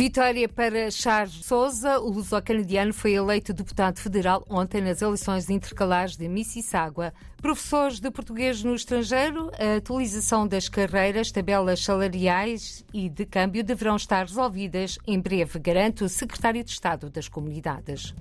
Vitória para Charles Souza. O luso-canadiano foi eleito deputado federal ontem nas eleições intercalares de Mississauga. Professores de português no estrangeiro, a atualização das carreiras, tabelas salariais e de câmbio deverão estar resolvidas em breve, garante o secretário de Estado das Comunidades.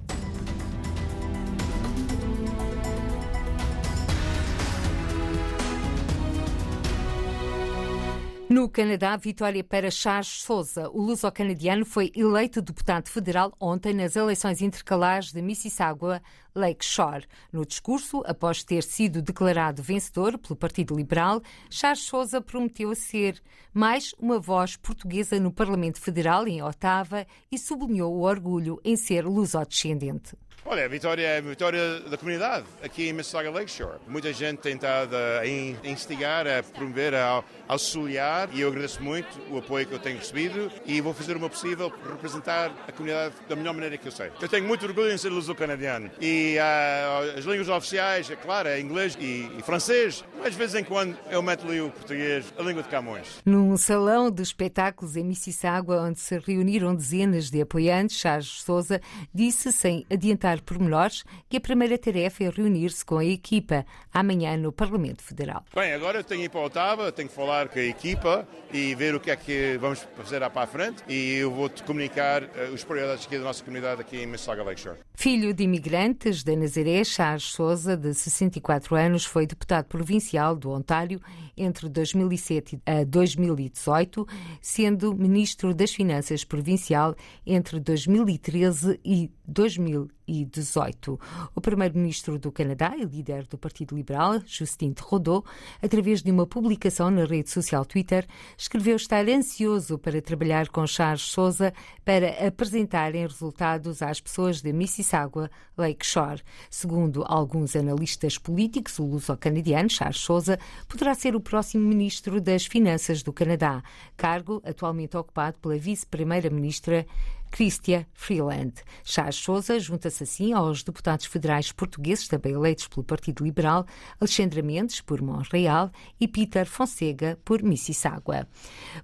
No Canadá, vitória para Charles Souza. O luso-canadiano foi eleito deputado federal ontem nas eleições intercalares de Mississauga Lakeshore. No discurso, após ter sido declarado vencedor pelo Partido Liberal, Charles Souza prometeu ser mais uma voz portuguesa no Parlamento Federal em Ottawa e sublinhou o orgulho em ser luso-descendente. Olha, a vitória é a vitória da comunidade aqui em Mississauga Lakeshore. Muita gente tem estado a instigar, a promover, a auxiliar e eu agradeço muito o apoio que eu tenho recebido e vou fazer o meu possível para representar a comunidade da melhor maneira que eu sei. Eu tenho muito orgulho em ser luso-canadiano e uh, as línguas oficiais, é claro, é inglês e, e, francês, mas de vez em quando eu meto ali o português, a língua de Camões. Num salão de espetáculos em Mississauga, onde se reuniram dezenas de apoiantes, Charles Souza disse sem adiantar por pormenores que a primeira tarefa é reunir-se com a equipa amanhã no Parlamento Federal. Bem, agora eu tenho que ir para Otávio, tenho que falar com a equipa e ver o que é que vamos fazer para a frente e eu vou-te comunicar uh, os prioridades aqui da nossa comunidade aqui em Mississauga Lakeshore. Filho de imigrantes da Nazaré, Charles Souza, de 64 anos, foi deputado provincial do Ontário entre 2007 a 2018, sendo ministro das Finanças provincial entre 2013 e 2018. O primeiro-ministro do Canadá e líder do Partido Liberal, Justin Trudeau, através de uma publicação na rede social Twitter, escreveu estar ansioso para trabalhar com Charles Souza para apresentarem resultados às pessoas de Mississauga, Lakeshore. Segundo alguns analistas políticos, o luso-canadiano Charles Souza poderá ser o próximo ministro das Finanças do Canadá, cargo atualmente ocupado pela vice-primeira-ministra Cristia Freeland. Charles Souza junta-se assim aos deputados federais portugueses, também eleitos pelo Partido Liberal, Alexandra Mendes, por Montreal, e Peter Fonseca, por Mississauga.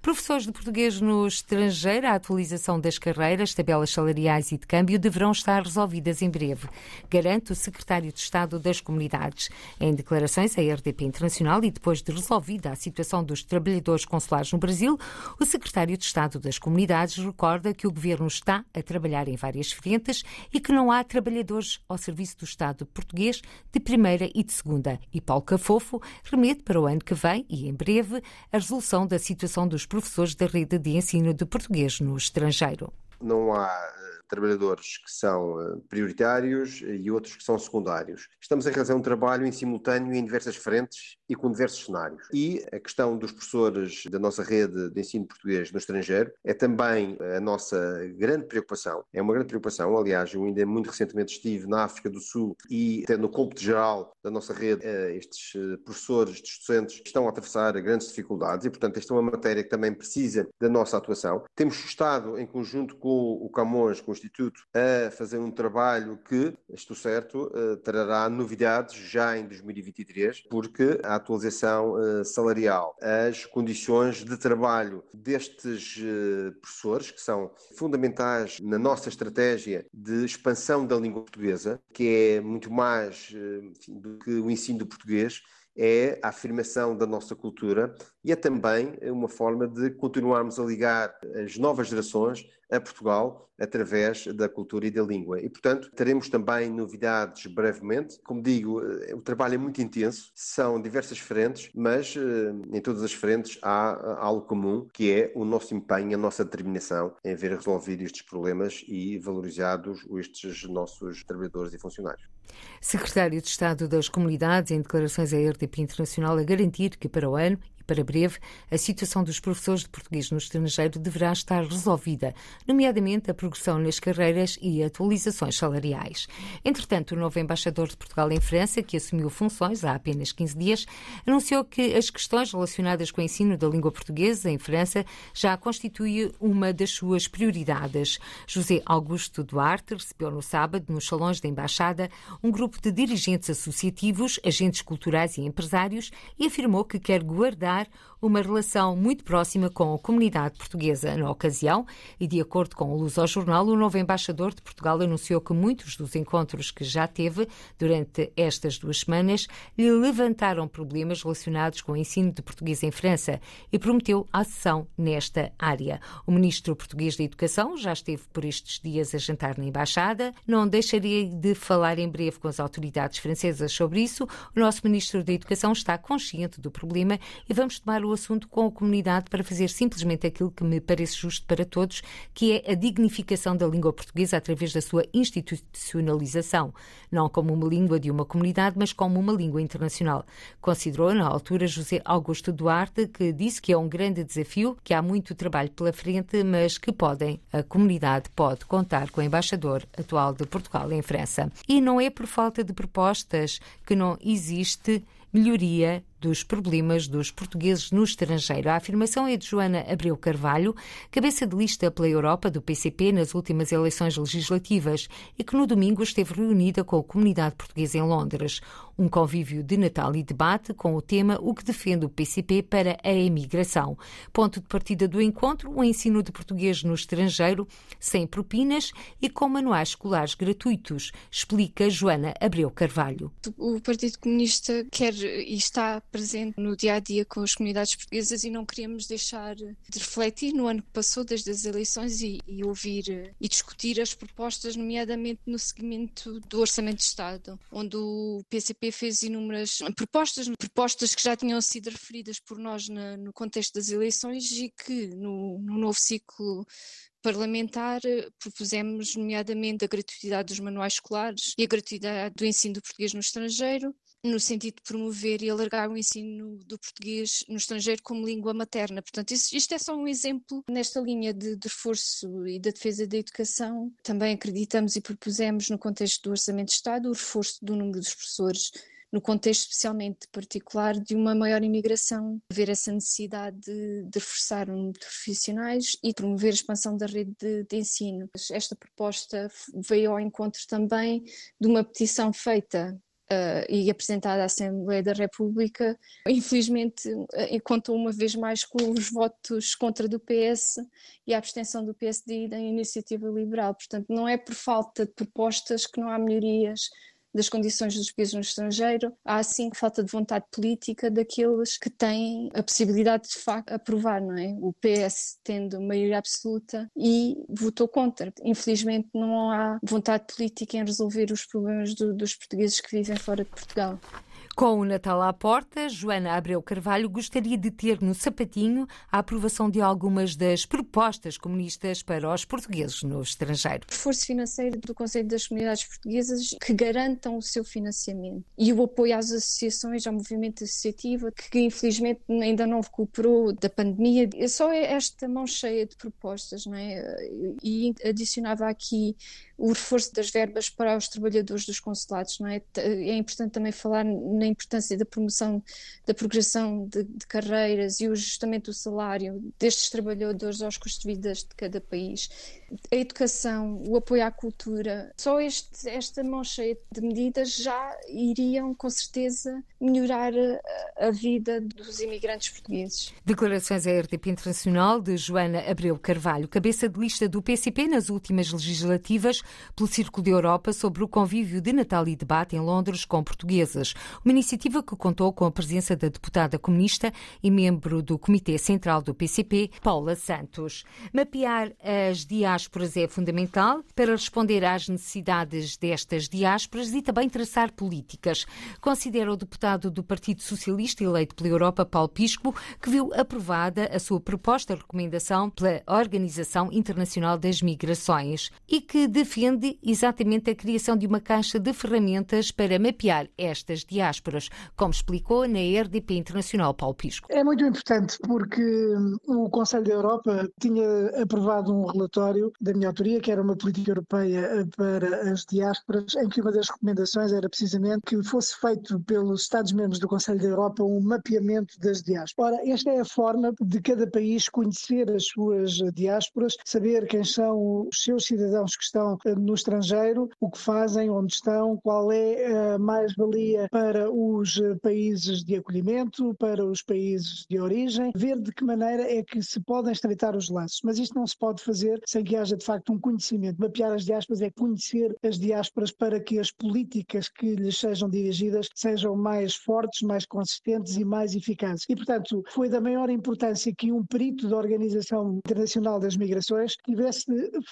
Professores de português no estrangeiro, a atualização das carreiras, tabelas salariais e de câmbio deverão estar resolvidas em breve, garante o secretário de Estado das Comunidades. Em declarações à RDP Internacional e depois de resolvida a situação dos trabalhadores consulares no Brasil, o secretário de Estado das Comunidades recorda que o governo está a trabalhar em várias frentes e que não há trabalhadores ao serviço do Estado português de primeira e de segunda. E Paulo Cafofo remete para o ano que vem e em breve a resolução da situação dos professores da rede de ensino de português no estrangeiro. Não há trabalhadores que são eh, prioritários e outros que são secundários. Estamos a realizar um trabalho em simultâneo em diversas frentes e com diversos cenários. E a questão dos professores da nossa rede de ensino português no estrangeiro é também a nossa grande preocupação. É uma grande preocupação. Aliás, eu ainda muito recentemente estive na África do Sul e até no cômputo geral da nossa rede, eh, estes eh, professores, estes docentes estão a atravessar grandes dificuldades e, portanto, esta é uma matéria que também precisa da nossa atuação. Temos estado, em conjunto com o Camões, com o Instituto, a fazer um trabalho que, estou certo, eh, trará novidades já em 2023, porque a atualização uh, salarial, as condições de trabalho destes uh, professores, que são fundamentais na nossa estratégia de expansão da língua portuguesa, que é muito mais uh, enfim, do que o ensino do português, é a afirmação da nossa cultura e é também uma forma de continuarmos a ligar as novas gerações a Portugal através da cultura e da língua. E, portanto, teremos também novidades brevemente. Como digo, eh, o trabalho é muito intenso, são diversas frentes, mas eh, em todas as frentes há eh, algo comum, que é o nosso empenho, a nossa determinação em ver resolvido estes problemas e valorizados estes nossos trabalhadores e funcionários. Secretário de Estado das Comunidades, em declarações à RTP Internacional, a garantir que para o ano para breve, a situação dos professores de português no estrangeiro deverá estar resolvida, nomeadamente a progressão nas carreiras e atualizações salariais. Entretanto, o novo embaixador de Portugal em França, que assumiu funções há apenas 15 dias, anunciou que as questões relacionadas com o ensino da língua portuguesa em França já constitui uma das suas prioridades. José Augusto Duarte recebeu no sábado, nos salões da embaixada, um grupo de dirigentes associativos, agentes culturais e empresários e afirmou que quer guardar criar uma relação muito próxima com a comunidade portuguesa. Na ocasião, e de acordo com o Luz ao Jornal, o novo embaixador de Portugal anunciou que muitos dos encontros que já teve durante estas duas semanas lhe levantaram problemas relacionados com o ensino de português em França e prometeu ação nesta área. O ministro português da Educação já esteve por estes dias a jantar na embaixada. Não deixaria de falar em breve com as autoridades francesas sobre isso. O nosso ministro da Educação está consciente do problema e vamos tomar o assunto com a comunidade para fazer simplesmente aquilo que me parece justo para todos, que é a dignificação da língua portuguesa através da sua institucionalização, não como uma língua de uma comunidade, mas como uma língua internacional. Considerou na altura José Augusto Duarte, que disse que é um grande desafio, que há muito trabalho pela frente, mas que podem, a comunidade pode contar com o embaixador atual de Portugal em França. E não é por falta de propostas que não existe melhoria dos problemas dos portugueses no estrangeiro. A afirmação é de Joana Abreu Carvalho, cabeça de lista pela Europa do PCP nas últimas eleições legislativas e que no domingo esteve reunida com a comunidade portuguesa em Londres. Um convívio de Natal e debate com o tema O que defende o PCP para a emigração. Ponto de partida do encontro, o ensino de português no estrangeiro, sem propinas e com manuais escolares gratuitos, explica Joana Abreu Carvalho. O Partido Comunista quer e está presente no dia a dia com as comunidades portuguesas e não queríamos deixar de refletir no ano que passou, desde as eleições, e, e ouvir eh, e discutir as propostas, nomeadamente no seguimento do Orçamento de Estado, onde o PCP fez inúmeras propostas, propostas que já tinham sido referidas por nós na, no contexto das eleições e que no, no novo ciclo parlamentar eh, propusemos nomeadamente a gratuidade dos manuais escolares e a gratuidade do ensino do português no estrangeiro, no sentido de promover e alargar o ensino do português no estrangeiro como língua materna. Portanto, isso, isto é só um exemplo nesta linha de, de reforço e da defesa da educação. Também acreditamos e propusemos, no contexto do Orçamento de Estado, o reforço do número dos professores no contexto especialmente particular de uma maior imigração, ver essa necessidade de, reforçar o número de profissionais e promover a expansão da rede de, de ensino. Esta proposta veio ao encontro também de uma petição feita Uh, e apresentada à Assembleia da República, infelizmente uh, contou uma vez mais com os votos contra do PS e a abstenção do PSD da Iniciativa Liberal. Portanto, não é por falta de propostas que não há melhorias das condições dos países no estrangeiro, há sim falta de vontade política daqueles que têm a possibilidade de facto aprovar, não é? O PS tendo maioria absoluta e votou contra. Infelizmente não há vontade política em resolver os problemas do, dos portugueses que vivem fora de Portugal. Com o Natal à porta, Joana Abreu Carvalho gostaria de ter no sapatinho a aprovação de algumas das propostas comunistas para os portugueses no estrangeiro. Reforço financeiro do Conselho das Comunidades Portuguesas que garantam o seu financiamento e o apoio às associações, ao movimento associativo, que infelizmente ainda não recuperou da pandemia. Só é esta mão cheia de propostas, não é? E adicionava aqui o reforço das verbas para os trabalhadores dos consulados, não é? É importante também falar na importância da promoção, da progressão de, de carreiras e o ajustamento do salário destes trabalhadores aos custos de vida de cada país. A educação, o apoio à cultura, só este, esta mão cheia de medidas já iriam, com certeza, melhorar a, a vida dos imigrantes portugueses. Declarações à RTP Internacional de Joana Abreu Carvalho, cabeça de lista do PCP nas últimas legislativas, pelo Círculo de Europa sobre o convívio de Natal e debate em Londres com portuguesas. Uma iniciativa que contou com a presença da deputada comunista e membro do Comitê Central do PCP, Paula Santos. Mapear as diásporas é fundamental para responder às necessidades destas diásporas e também traçar políticas. Considera o deputado do Partido Socialista eleito pela Europa, Paulo Pisco, que viu aprovada a sua proposta de recomendação pela Organização Internacional das Migrações e que defende defende exatamente a criação de uma caixa de ferramentas para mapear estas diásporas, como explicou na RDP Internacional Paulo Pisco. É muito importante porque o Conselho da Europa tinha aprovado um relatório da minha autoria, que era uma política europeia para as diásporas, em que uma das recomendações era precisamente que fosse feito pelos Estados-membros do Conselho da Europa um mapeamento das diásporas. Ora, esta é a forma de cada país conhecer as suas diásporas, saber quem são os seus cidadãos que estão no estrangeiro, o que fazem, onde estão, qual é a mais-valia para para os países de acolhimento, para os países de origem, ver de que maneira é que se podem estreitar os laços. Mas isto não se pode fazer sem que haja de facto um conhecimento. Mapear as diásporas é conhecer as diásporas para que as políticas que lhes sejam dirigidas sejam mais fortes, mais consistentes e mais eficazes. E, portanto, foi da maior importância que um perito da Organização Internacional das Migrações tivesse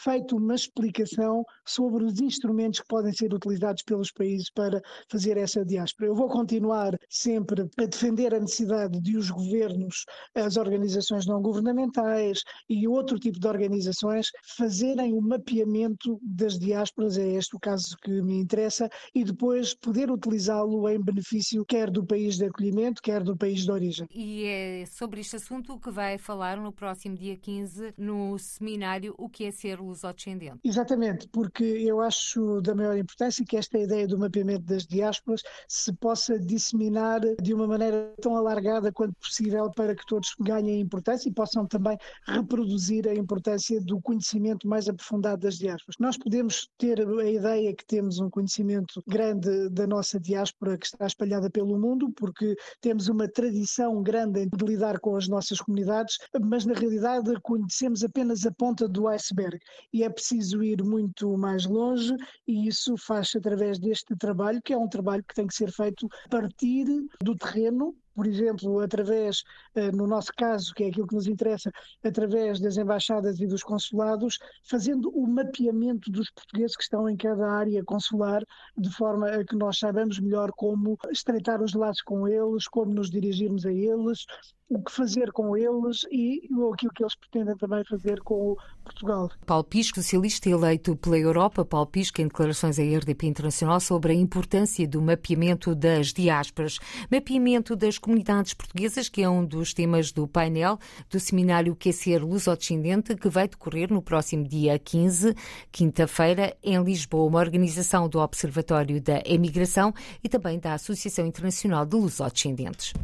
feito uma explicação sobre os instrumentos que podem ser utilizados pelos países para fazer essa diáspora. Eu vou continuar sempre a defender a necessidade de os governos, as organizações não governamentais e outro tipo de organizações fazerem o mapeamento das diásporas, é este o caso que me interessa, e depois poder utilizá-lo em benefício quer do país de acolhimento, quer do país de origem. E é sobre este assunto que vai falar no próximo dia 15 no seminário O que é ser lusodescendente. Exatamente, porque eu acho da maior importância que esta ideia do mapeamento das diásporas se possa disseminar de uma maneira tão alargada quanto possível para que todos ganhem importância e possam também reproduzir a importância do conhecimento mais aprofundado das diásporas. Nós podemos ter a ideia que temos um conhecimento grande da nossa diáspora que está espalhada pelo mundo, porque temos uma tradição grande de lidar com as nossas comunidades, mas na realidade conhecemos apenas a ponta do iceberg e é preciso ir muito mais longe e isso faz através deste trabalho, que é um trabalho que tem que ser feito a partir do terreno, por exemplo, através, eh, no nosso caso, que é aquilo que nos interessa, através das embaixadas e dos consulados, fazendo o mapeamento dos portugueses que estão em cada área consular, de forma a que nós saibamos melhor como estreitar os laços com eles, como nos dirigirmos a eles, o que fazer com eles e aquilo que eles pretendem também fazer com Portugal. Paulo Pisco, socialista eleito pela Europa, Paulo Pisco, em declarações à RDP Internacional sobre a importância do mapeamento das diásporas, mapeamento das comunidades portuguesas, que é um dos temas do painel do seminário Que Ser Lusodescendente, que vai decorrer no próximo dia 15, quinta-feira, em Lisboa, uma organização do Observatório da Emigração e também da Associação Internacional de Lusodescendentes.